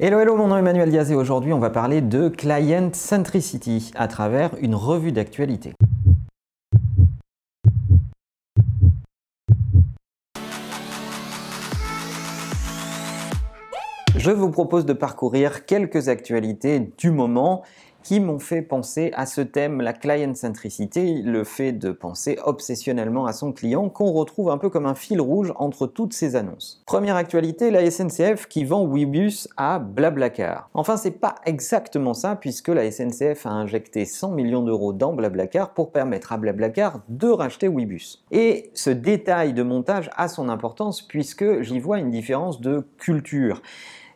Hello, hello, mon nom est Emmanuel Diaz et aujourd'hui on va parler de Client Centricity à travers une revue d'actualité. Je vous propose de parcourir quelques actualités du moment qui m'ont fait penser à ce thème, la client centricité, le fait de penser obsessionnellement à son client, qu'on retrouve un peu comme un fil rouge entre toutes ces annonces. Première actualité, la SNCF qui vend Webus à Blablacar. Enfin, c'est pas exactement ça, puisque la SNCF a injecté 100 millions d'euros dans Blablacar pour permettre à Blablacar de racheter Webus. Et ce détail de montage a son importance, puisque j'y vois une différence de culture.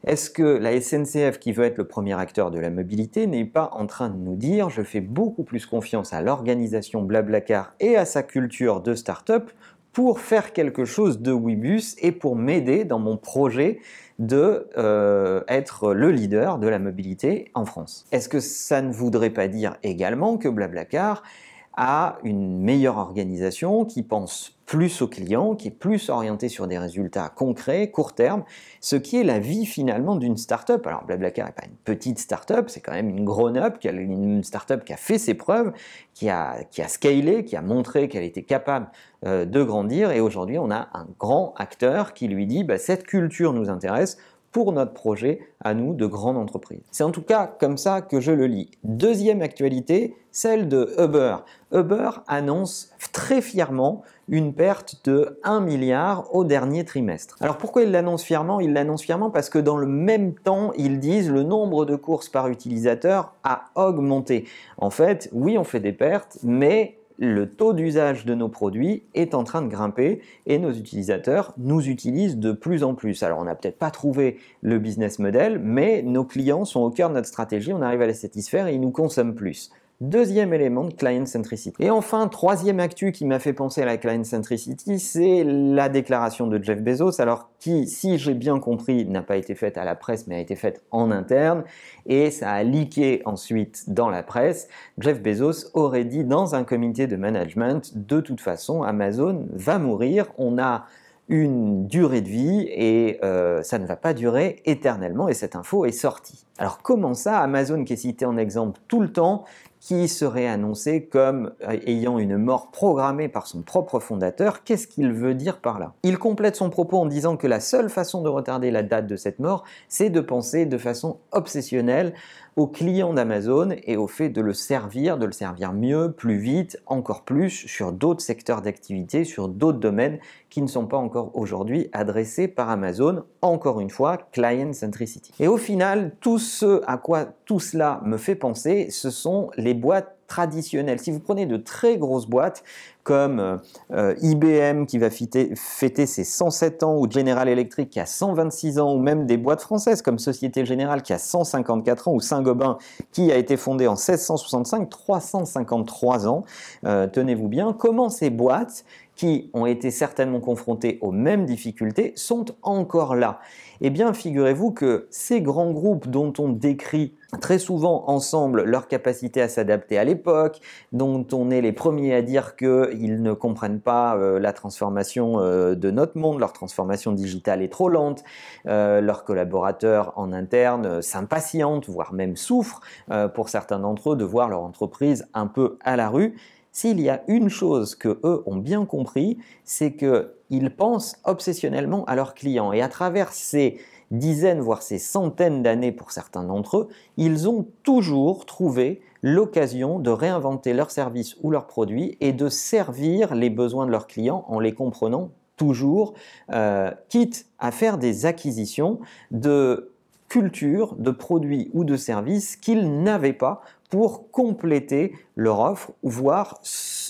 Est-ce que la SNCF, qui veut être le premier acteur de la mobilité, n'est pas en train de nous dire je fais beaucoup plus confiance à l'organisation Blablacar et à sa culture de start-up pour faire quelque chose de Webus et pour m'aider dans mon projet de euh, être le leader de la mobilité en France? Est-ce que ça ne voudrait pas dire également que Blablacar a une meilleure organisation qui pense plus aux clients, qui est plus orienté sur des résultats concrets, court terme, ce qui est la vie finalement d'une startup. Alors Blablacar n'est pas une petite startup, c'est quand même une grown-up, une startup qui a fait ses preuves, qui a, qui a scalé, qui a montré qu'elle était capable euh, de grandir, et aujourd'hui on a un grand acteur qui lui dit bah, cette culture nous intéresse, pour notre projet à nous de grande entreprise. C'est en tout cas comme ça que je le lis. Deuxième actualité, celle de Uber. Uber annonce très fièrement une perte de 1 milliard au dernier trimestre. Alors pourquoi ils l'annoncent fièrement? Ils l'annoncent fièrement parce que dans le même temps, ils disent le nombre de courses par utilisateur a augmenté. En fait, oui, on fait des pertes, mais le taux d'usage de nos produits est en train de grimper et nos utilisateurs nous utilisent de plus en plus. Alors on n'a peut-être pas trouvé le business model, mais nos clients sont au cœur de notre stratégie, on arrive à les satisfaire et ils nous consomment plus. Deuxième élément de client centricity. Et enfin, troisième actu qui m'a fait penser à la client centricity, c'est la déclaration de Jeff Bezos, alors qui, si j'ai bien compris, n'a pas été faite à la presse, mais a été faite en interne, et ça a leaké ensuite dans la presse. Jeff Bezos aurait dit dans un comité de management, de toute façon, Amazon va mourir, on a une durée de vie et euh, ça ne va pas durer éternellement et cette info est sortie. Alors comment ça, Amazon qui est cité en exemple tout le temps, qui serait annoncé comme euh, ayant une mort programmée par son propre fondateur, qu'est-ce qu'il veut dire par là? Il complète son propos en disant que la seule façon de retarder la date de cette mort, c'est de penser de façon obsessionnelle aux clients d'Amazon et au fait de le servir, de le servir mieux, plus vite, encore plus sur d'autres secteurs d'activité, sur d'autres domaines qui ne sont pas encore aujourd'hui adressés par Amazon. Encore une fois, client centricity. Et au final, tout ce à quoi tout cela me fait penser, ce sont les boîtes traditionnelles. Si vous prenez de très grosses boîtes comme euh, IBM qui va fêter, ses 107 ans, ou General Electric qui a 126 ans, ou même des boîtes françaises comme Société Générale qui a 154 ans, ou Saint-Gobain qui a été fondé en 1665, 353 ans, euh, tenez-vous bien, comment ces boîtes qui ont été certainement confrontées aux mêmes difficultés sont encore là? Eh bien, figurez-vous que ces grands groupes dont on décrit très souvent ensemble leur capacité à s'adapter à l'époque, dont on est les premiers à dire qu'ils ne comprennent pas euh, la transformation euh, de notre monde, leur transformation digitale est trop lente, euh, leurs collaborateurs en interne s'impatientent, voire même souffrent pour certains d'entre eux de voir leur entreprise un peu à la rue. S'il y a une chose que eux ont bien compris, c'est qu'ils pensent obsessionnellement à leurs clients. Et à travers ces dizaines, voire ces centaines d'années pour certains d'entre eux, ils ont toujours trouvé l'occasion de réinventer leurs services ou leurs produits et de servir les besoins de leurs clients en les comprenant toujours, euh, quitte à faire des acquisitions de culture, de produits ou de services qu'ils n'avaient pas pour compléter leur offre, voire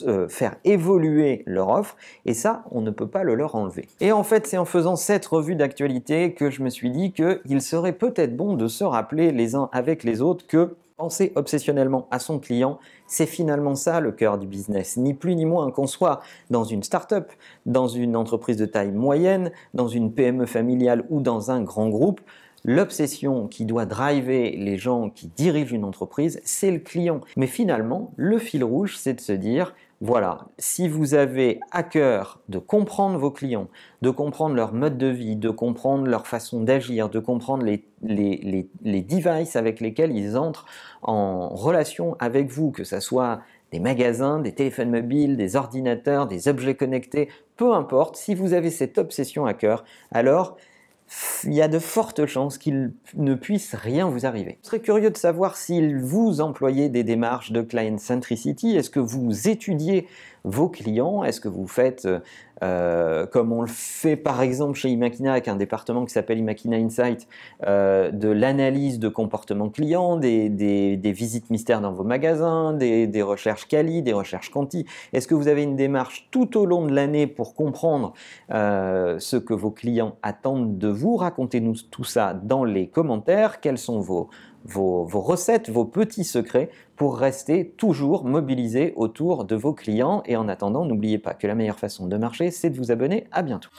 euh, faire évoluer leur offre, et ça, on ne peut pas le leur enlever. Et en fait, c'est en faisant cette revue d'actualité que je me suis dit qu'il serait peut-être bon de se rappeler les uns avec les autres que penser obsessionnellement à son client, c'est finalement ça le cœur du business, ni plus ni moins qu'on soit dans une start-up, dans une entreprise de taille moyenne, dans une PME familiale ou dans un grand groupe. L'obsession qui doit driver les gens qui dirigent une entreprise, c'est le client. Mais finalement, le fil rouge, c'est de se dire, Voilà, si vous avez à cœur de comprendre vos clients, de comprendre leur mode de vie, de comprendre leur façon d'agir, de comprendre les, devices avec lesquels ils entrent en relation avec vous, que ce soit des magasins, des téléphones mobiles, des ordinateurs, des objets connectés, peu importe, si vous avez cette obsession à cœur, alors il y a de fortes chances qu'il ne puisse rien vous arriver. Je serais curieux de savoir si vous employez des démarches de client centricity. Est-ce que vous étudiez vos clients? Est-ce que vous faites, euh, comme on le fait par exemple chez Imakina avec un département qui s'appelle Imakina Insight, euh, de l'analyse de comportement client, des, visites mystères dans vos magasins, des, recherches quali, des recherches quanti Est-ce que vous avez une démarche tout au long de l'année pour comprendre euh, ce que vos clients attendent de vous? Racontez-nous tout ça dans les commentaires. Quels sont vos recettes, vos petits secrets pour rester toujours mobilisé autour de vos clients. Et en attendant, n'oubliez pas que la meilleure façon de marcher, c'est de vous abonner. À bientôt.